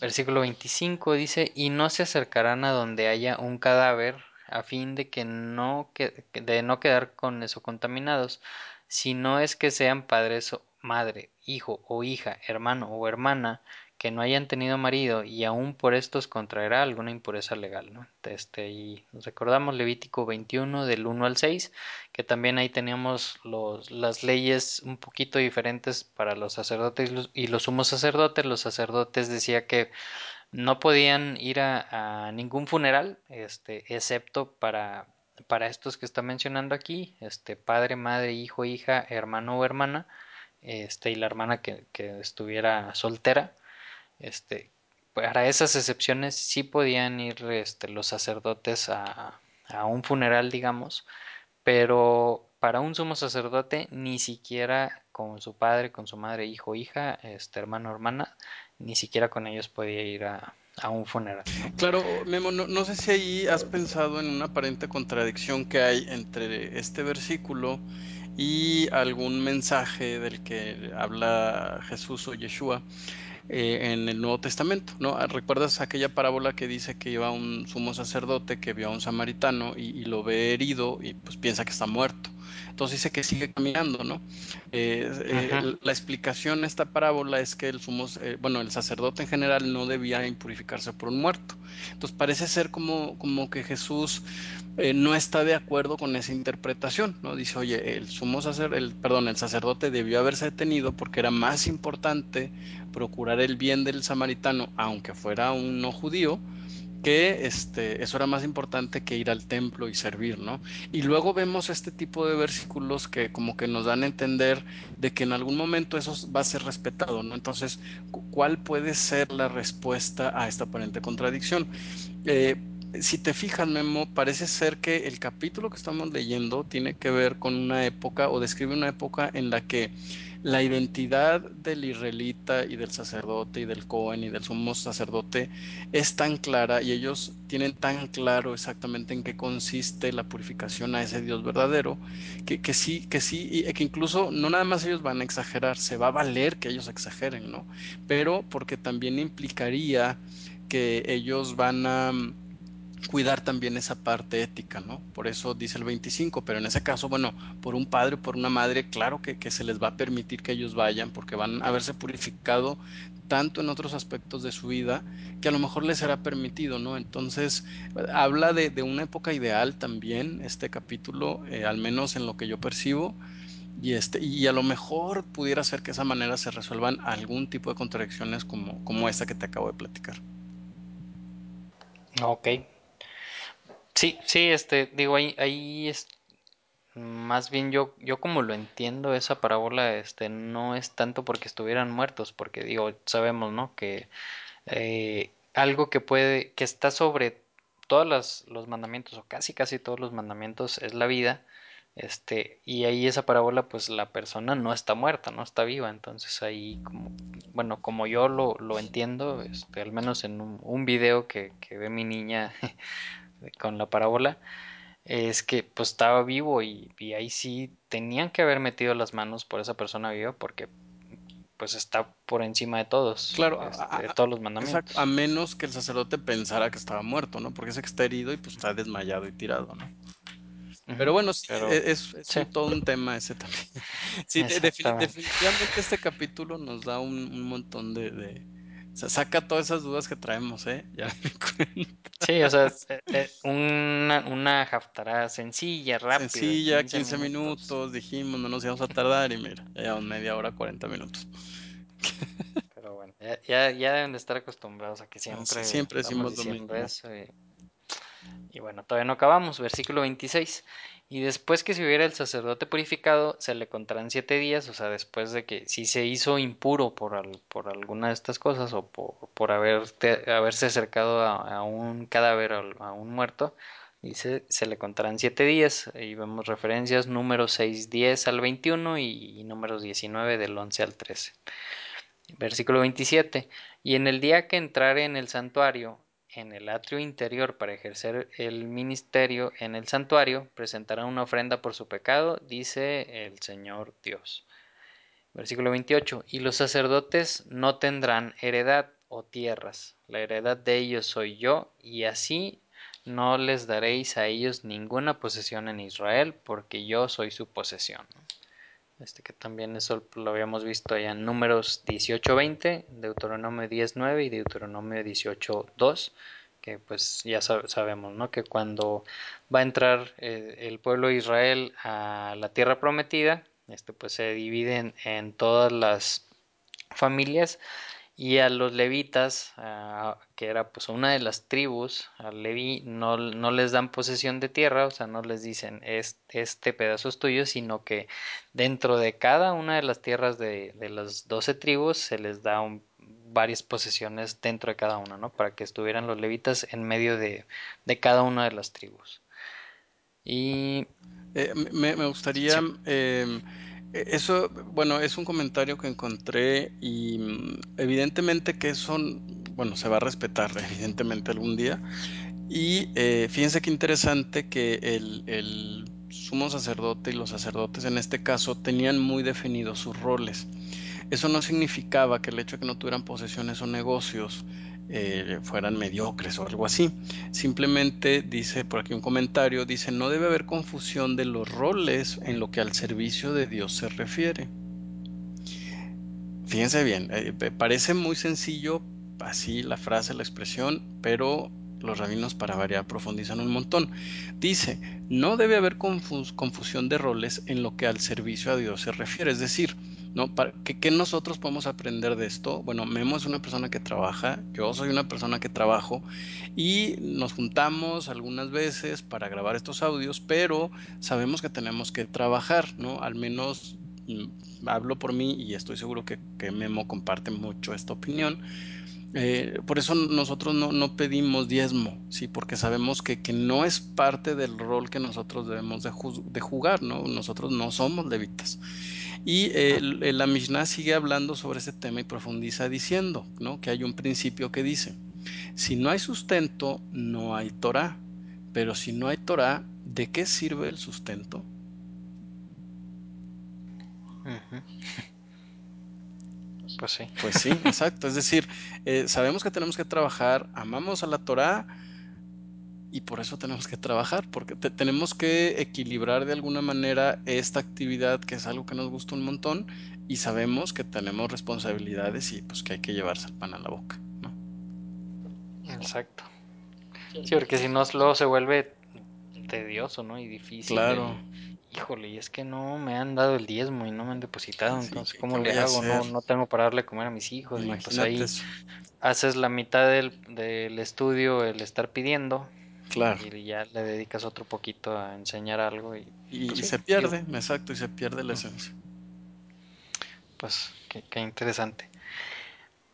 Versículo 25 dice, y no se acercarán a donde haya un cadáver a fin de que no de no quedar con eso contaminados, si no es que sean padres o madre, hijo o hija, hermano o hermana, que no hayan tenido marido y aún por estos contraerá alguna impureza legal. Este, y recordamos Levítico 21 del 1 al 6, que también ahí teníamos los, las leyes un poquito diferentes para los sacerdotes y los, y los sumos sacerdotes. Los sacerdotes decía que no podían ir a, a ningún funeral, este, excepto para, para estos que está mencionando aquí, este, padre, madre, hijo, hija, hermano o hermana, este, y la hermana que, que estuviera soltera este, para esas excepciones sí podían ir este, los sacerdotes a, un funeral, digamos, pero para un sumo sacerdote ni siquiera con su padre, con su madre, hijo, hija, este hermano, hermana, ni siquiera con ellos podía ir a, un funeral. Claro, Memo, no, no, sé si ahí has pensado en una aparente contradicción que hay entre este versículo y algún mensaje del que habla Jesús o Yeshua eh, en el Nuevo Testamento, ¿no? ¿Recuerdas aquella parábola que dice que iba un sumo sacerdote que vio a un samaritano y, y lo ve herido y pues piensa que está muerto? Entonces dice que sigue caminando, ¿no? Eh, eh, la explicación de esta parábola es que el sumo, eh, bueno, el sacerdote en general no debía impurificarse por un muerto. Entonces parece ser como, como que Jesús no está de acuerdo con esa interpretación, ¿no? Dice, oye, el sumo sacerdote, el, perdón, el sacerdote debió haberse detenido porque era más importante procurar el bien del samaritano, aunque fuera un no judío, que este, eso era más importante que ir al templo y servir, ¿no? Y luego vemos este tipo de versículos que como que nos dan a entender de que en algún momento eso va a ser respetado, ¿no? Entonces, ¿cuál puede ser la respuesta a esta aparente contradicción? Eh, si te fijas, Memo, parece ser que el capítulo que estamos leyendo tiene que ver con una época o describe una época en la que la identidad del israelita y del sacerdote y del Cohen y del sumo sacerdote es tan clara y ellos tienen tan claro exactamente en qué consiste la purificación a ese Dios verdadero, que, que sí, que sí, y que incluso no nada más ellos van a exagerar, se va a valer que ellos exageren, ¿no? Pero porque también implicaría que ellos van a cuidar también esa parte ética, ¿no? Por eso dice el 25, pero en ese caso, bueno, por un padre o por una madre, claro que, que, se les va a permitir que ellos vayan porque van a haberse purificado tanto en otros aspectos de su vida que a lo mejor les será permitido, ¿no? Entonces, habla de, de una época ideal también, este capítulo, eh, al menos en lo que yo percibo, y, este, y a lo mejor pudiera ser que de esa manera se resuelvan algún tipo de contradicciones como, como esta que te acabo de platicar. Ok, Sí, sí, este, digo, ahí, ahí es, más bien yo, yo como lo entiendo, esa parábola, este, no es tanto porque estuvieran muertos, porque digo, sabemos, ¿no? Que eh, algo que puede, que está sobre todos los, los mandamientos, o casi casi todos los mandamientos, es la vida, este, y ahí esa parábola, pues la persona no está muerta, no está viva, entonces ahí como, bueno, como yo lo, lo entiendo, este, al menos en un, un video que, que ve mi niña con la parábola, es que pues estaba vivo y, y, ahí sí tenían que haber metido las manos por esa persona viva porque pues está por encima de todos, claro, este, a, de todos los mandamientos. Exacto, a menos que el sacerdote pensara que estaba muerto, ¿no? Porque ese que está herido y pues está desmayado y tirado, ¿no? Pero bueno, sí, pero, es, es sí. todo un tema ese también. Sí, definitivamente este capítulo nos da un, un montón de, de, O sea, saca todas esas dudas que traemos, ¿eh? Ya me. Sí, o sea, es, eh, eh, una, una haftará sencilla, rápido, de Sencilla, 15 15 minutos. minutos, dijimos, no nos íbamos a tardar y mira, ya llevamos media hora, 40 minutos. Pero bueno, ya, ya, ya deben de estar acostumbrados a que siempre siempre decimos lo diciendo mismo. eso. Y, y bueno, todavía no acabamos. Versículo 26. Y después que se hubiera el sacerdote purificado, se le contarán siete días, o sea, después de que si se hizo impuro por, por alguna de estas cosas o por, por haberse acercado a, un cadáver, a un muerto, dice, se le contarán siete días. Y vemos referencias números 6, 10 al 21 y, y números 19 del 11 al 13. Versículo 27. Y en el día que entrare en el santuario, en el atrio interior para ejercer el ministerio en el santuario, presentará una ofrenda por su pecado, dice el Señor Dios. Versículo 28. Y los sacerdotes no tendrán heredad o tierras. La heredad de ellos soy yo, y así no les daréis a ellos ninguna posesión en Israel, porque yo soy su posesión. Este que también eso lo habíamos visto allá en números 18-20, Deuteronomio 10-9 y Deuteronomio 18-2, que pues ya sab sabemos, ¿no? Que cuando va a entrar eh, el pueblo de Israel a la tierra prometida, este pues se divide en, en todas las familias y a los levitas, uh, que era pues una de las tribus, al leví no, no, les dan posesión de tierra, o sea, no les dicen este, este pedazo es tuyo, sino que dentro de cada una de las tierras de, de las doce tribus se les da un, varias posesiones dentro de cada una, ¿no? Para que estuvieran los levitas en medio de, de cada una de las tribus. Y... Eh, me, me, gustaría... Sí. Eh, eso, bueno, es un comentario que encontré y mm, evidentemente que eso, bueno, se va a respetar evidentemente algún día. Y eh, fíjense qué interesante que el, el, sumo sacerdote y los sacerdotes en este caso tenían muy definidos sus roles. Eso no significaba que el hecho de que no tuvieran posesiones o negocios eh, fueran mediocres o algo así. Simplemente dice por aquí un comentario, dice, no debe haber confusión de los roles en lo que al servicio de Dios se refiere. Fíjense bien, eh, parece muy sencillo así la frase, la expresión, pero los rabinos para variar profundizan un montón. Dice, no debe haber confus confusión de roles en lo que al servicio a Dios se refiere, es decir, ¿no? ¿qué, ¿qué, nosotros podemos aprender de esto? Bueno, Memo es una persona que trabaja, yo soy una persona que trabajo y nos juntamos algunas veces para grabar estos audios, pero sabemos que tenemos que trabajar, ¿no? Al menos mmm, hablo por mí y estoy seguro que, que Memo comparte mucho esta opinión. Eh, por eso nosotros no, no, pedimos diezmo, ¿sí? porque sabemos que, que, no es parte del rol que nosotros debemos de, de jugar, ¿no? nosotros no somos levitas. Y eh, la Mishnah sigue hablando sobre ese tema y profundiza diciendo ¿no? que hay un principio que dice, si no hay sustento, no hay Torah, pero si no hay Torah, ¿de qué sirve el sustento? Uh -huh. Pues sí. Pues sí, exacto. Es decir, eh, sabemos que tenemos que trabajar, amamos a la Torah y por eso tenemos que trabajar, porque te, tenemos que equilibrar de alguna manera esta actividad que es algo que nos gusta un montón y sabemos que tenemos responsabilidades y pues que hay que llevarse el pan a la boca. ¿no? Exacto. Sí, porque si no, luego se vuelve tedioso, ¿no? Y difícil. Claro. El híjole, y es que no me han dado el diezmo y no me han depositado, Sí, entonces ¿qué- ¿cómo le hago? No, no tengo para darle a comer a mis hijos y pues Imagínate ahí eso. haces la mitad del, del estudio el estar pidiendo Claro. y ya le dedicas otro poquito a enseñar algo y, Y, pues y sí, se digo, pierde, exacto, y se pierde la esencia. pues qué, qué interesante.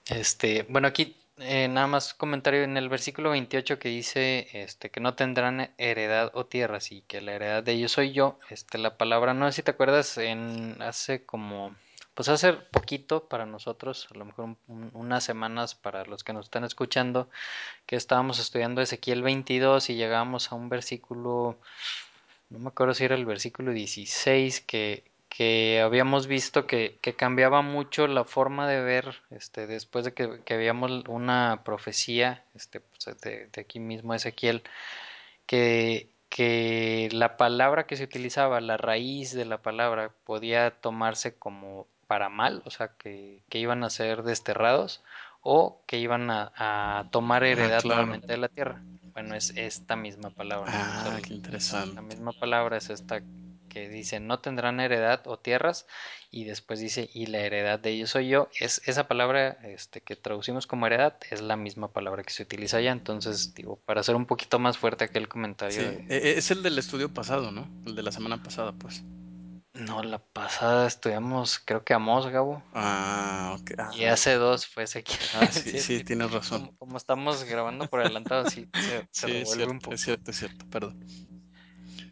Este, bueno, aquí eh, nada más comentario en el versículo 28 que dice este, que no tendrán heredad o tierras y que la heredad de ellos soy yo. Este, la palabra, no sé si te acuerdas, en hace como, pues hace poquito para nosotros, a lo mejor un- un- unas semanas para los que nos están escuchando, que estábamos estudiando Ezequiel 22 y llegamos a un versículo, no me acuerdo si era el versículo 16, que, que habíamos visto que, que cambiaba mucho la forma de ver, este, después de que, que habíamos una profecía, este, pues, de, de aquí mismo Ezequiel, que, que la palabra que se utilizaba, la raíz de la palabra, podía tomarse como para mal, o sea, que, que iban a ser desterrados, o que iban a, a tomar Ah, heredad claro. nuevamente de la tierra. Bueno, es esta misma palabra, ¿no? O sea, Ah, qué la interesante. misma palabra es esta que dice no tendrán heredad o tierras y después dice y la heredad de ellos soy yo. Es esa palabra este, que traducimos como heredad es la misma palabra que se utiliza allá. Entonces, digo, para hacer un poquito más fuerte aquel comentario Sí, de e- e- es el del estudio pasado, ¿no? El de la semana pasada, pues. No, la pasada estudiamos creo que Amós, Gabo. Ah, ok. Y Ah, hace dos fue Ezequiel. ah, sí, sí, es tienes razón. como, como estamos grabando por adelantado, sí, se, se Sí, es revuelve cierto, un es poco. cierto, es cierto, perdón.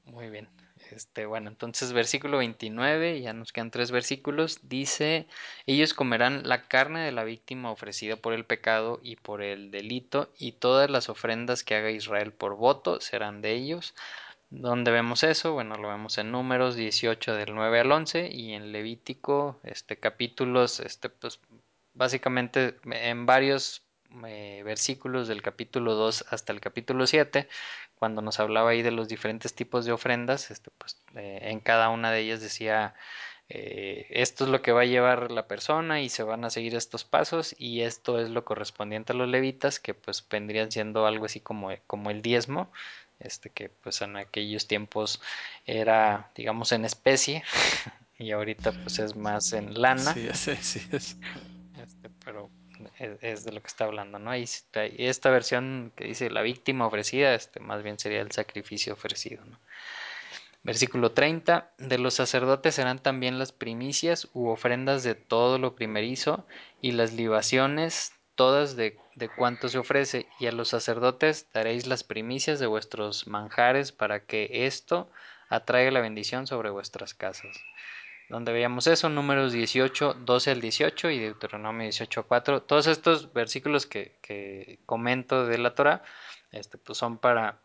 Muy bien. Este, bueno, entonces versículo 29, ya nos quedan tres versículos, dice, ellos comerán la carne de la víctima ofrecida por el pecado y por el delito, y todas las ofrendas que haga Israel por voto serán de ellos. ¿Dónde vemos eso? Bueno, lo vemos en Números 18 del 9 al 11 y en Levítico, este capítulos, este pues básicamente en varios eh, versículos del capítulo 2 hasta el capítulo 7, cuando nos hablaba ahí de los diferentes tipos de ofrendas, este pues eh, en cada una de ellas decía eh, esto es lo que va a llevar la persona y se van a seguir estos pasos y esto es lo correspondiente a los levitas que pues vendrían siendo algo así como, como el diezmo este que pues en aquellos tiempos era digamos en especie y ahorita pues es más en lana Sí, ese sí es. este pero es, es de lo que está hablando no y esta versión que dice la víctima ofrecida este más bien sería el sacrificio ofrecido no Versículo 30. De los sacerdotes serán también las primicias u ofrendas de todo lo primerizo y las libaciones todas de, de cuanto se ofrece, y a los sacerdotes daréis las primicias de vuestros manjares para que esto atraiga la bendición sobre vuestras casas. Donde veíamos eso, números 18, 12 al 18 y Deuteronomio 18, 4. Todos estos versículos que, que comento de la Torah este, pues son para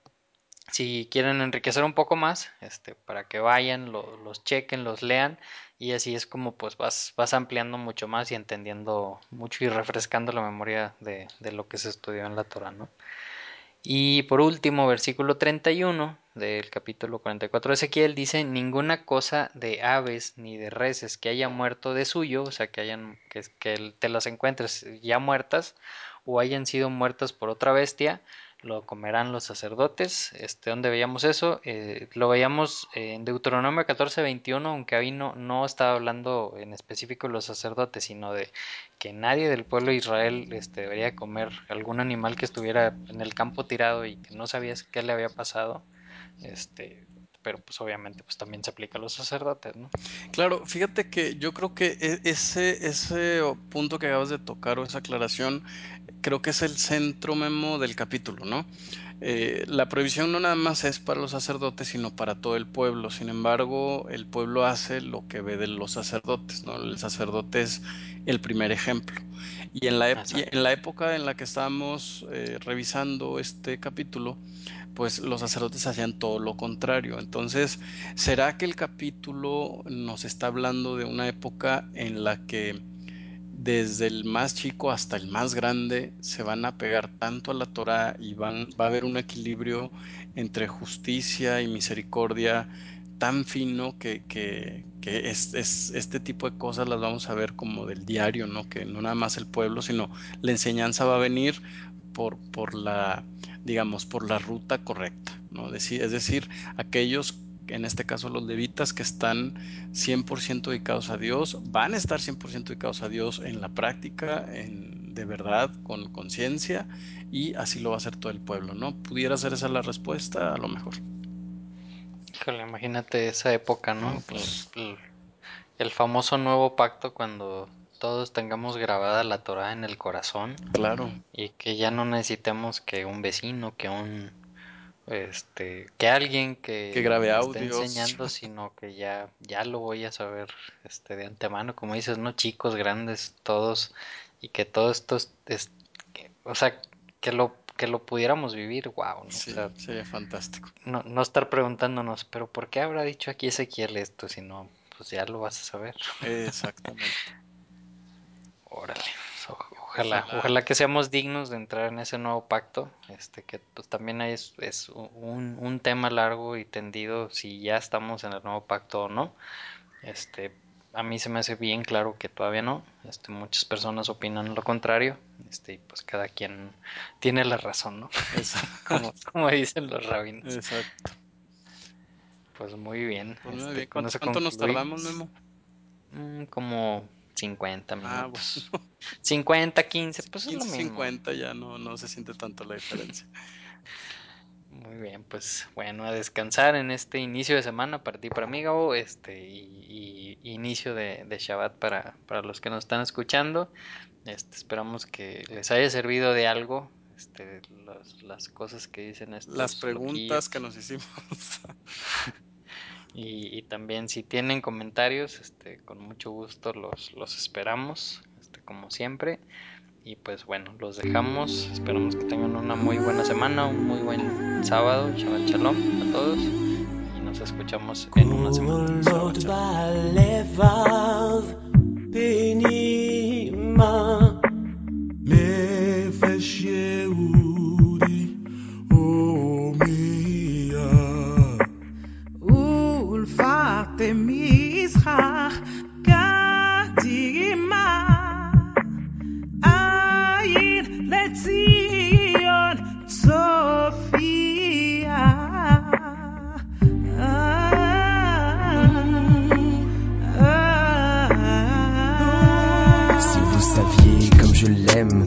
si quieren enriquecer un poco más, este, para que vayan, lo, los chequen, los lean y así es como pues vas, vas ampliando mucho más y entendiendo mucho y refrescando la memoria de, de lo que se estudió en la Torah, ¿no? Y por último, versículo 31 del capítulo 44 de Ezequiel dice, ninguna cosa de aves ni de reses que haya muerto de suyo, o sea, que hayan que, que te las encuentres ya muertas o hayan sido muertas por otra bestia, lo comerán los sacerdotes. Este, donde veíamos eso, eh, lo veíamos en Deuteronomio 14, 21, aunque ahí no, no estaba hablando en específico de los sacerdotes, sino de que nadie del pueblo de Israel este, debería comer algún animal que estuviera en el campo tirado y que no sabías qué le había pasado. Este, pero pues obviamente pues también se aplica a los sacerdotes, ¿no? Claro, fíjate que yo creo que e- ese, ese punto que acabas de tocar o esa aclaración, creo que es el centro memo del capítulo, ¿no? Eh, la prohibición no nada más es para los sacerdotes, sino para todo el pueblo. Sin embargo, el pueblo hace lo que ve de los sacerdotes, ¿no? El sacerdote es el primer ejemplo. Y en la, en la época en la que estábamos eh, revisando este capítulo, pues los sacerdotes hacían todo lo contrario. Entonces, ¿será que el capítulo nos está hablando de una época en la que desde el más chico hasta el más grande se van a pegar tanto a la Torah y van, va a haber un equilibrio entre justicia y misericordia tan fino que, que, es, es- este tipo de cosas las vamos a ver como del diario, ¿no? Que no nada más el pueblo, sino la enseñanza va a venir por, por la, digamos, por la ruta correcta, ¿no? Es decir, aquellos en este caso los levitas que están 100% dedicados a Dios, van a estar 100% dedicados a Dios en la práctica, en, de verdad, con conciencia, y así lo va a hacer todo el pueblo, ¿no? ¿Pudiera ser esa la respuesta? A lo mejor. Híjole, imagínate esa época, No, pues el- el famoso nuevo pacto cuando todos tengamos grabada la Torah en el corazón claro, y que ya no necesitemos que un vecino, que un este, que alguien que que grabe audios. enseñando, sino que ya, ya lo voy a saber este, de antemano, como dices, no chicos, grandes, todos, y que todo esto es, es- que- o sea, que lo, que lo pudiéramos vivir, wow, ¿no? O Sí, sea, sería fantástico. no, no estar preguntándonos, pero ¿por qué habrá dicho aquí Ezequiel esto? Si no, pues ya lo vas a saber. Exactamente. Órale, o- ojalá, Ojalá. ojalá que seamos dignos de entrar en ese nuevo pacto, este que pues también es, es un, un tema largo y tendido si ya estamos en el nuevo pacto o no. Este, a mí se me hace bien claro que todavía no. Este, muchas personas opinan lo contrario. Este, y pues cada quien tiene la razón, ¿no? como, como, dicen los rabinos. Exacto. Pues muy bien. Pues este, ¿Cuánto, nos tardamos, Memo? Mm, como 50 ah, minutos. 50, 15, pues 15, es lo mismo. 50 ya no, no se siente tanto la diferencia. Muy bien, pues bueno, a descansar en este inicio de semana para ti, para mí, Gabo, este, y, inicio de, de Shabbat para, para, los que nos están escuchando. Este, esperamos que les haya servido de algo este, las cosas que dicen estos Las preguntas que nos hicimos. y, también si tienen comentarios, este, con mucho gusto los, los esperamos, este, como siempre. Y pues bueno, los dejamos. Esperamos que tengan una muy buena semana, un muy buen sábado. Shabbat Shalom a todos. Y nos escuchamos en una semana.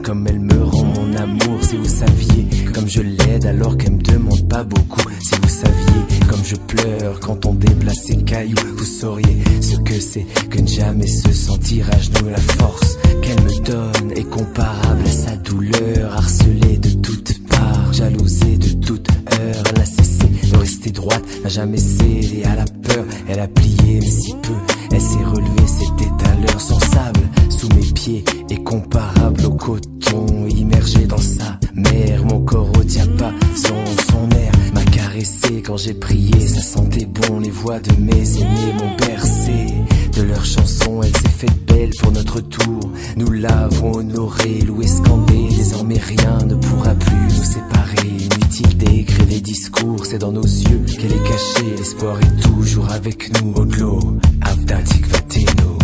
Comme elle me rend mon amour. Si vous saviez, comme je l'aide alors qu'elle me demande pas beaucoup. Si vous saviez, comme je pleure quand on déplace ses cailloux, vous sauriez ce que c'est que ne jamais se sentir à genoux. La force qu'elle me donne est comparable à sa douleur, harcelée de toutes parts, jalousée de toute heure. Elle a cessé de rester droite, n'a jamais cédé à la Elle a plié, si peu, elle s'est relevée, c'était à l'heure sans sous mes pieds est comparable au coton immergé dans sa mer. Mon corps retient pas son, son air m'a caressé quand j'ai prié. Ça sentait bon, les voix de mes aînés m'ont bercé. De leurs chansons, elle s'est faite belle pour notre tour. Nous l'avons honorée, loué, scandé. Désormais rien ne pourra plus nous séparer. Inutile d'écrire des discours, c'est dans nos yeux qu'elle est cachée. L'espoir est toujours avec nous. Oglo, Avdatik Vateno.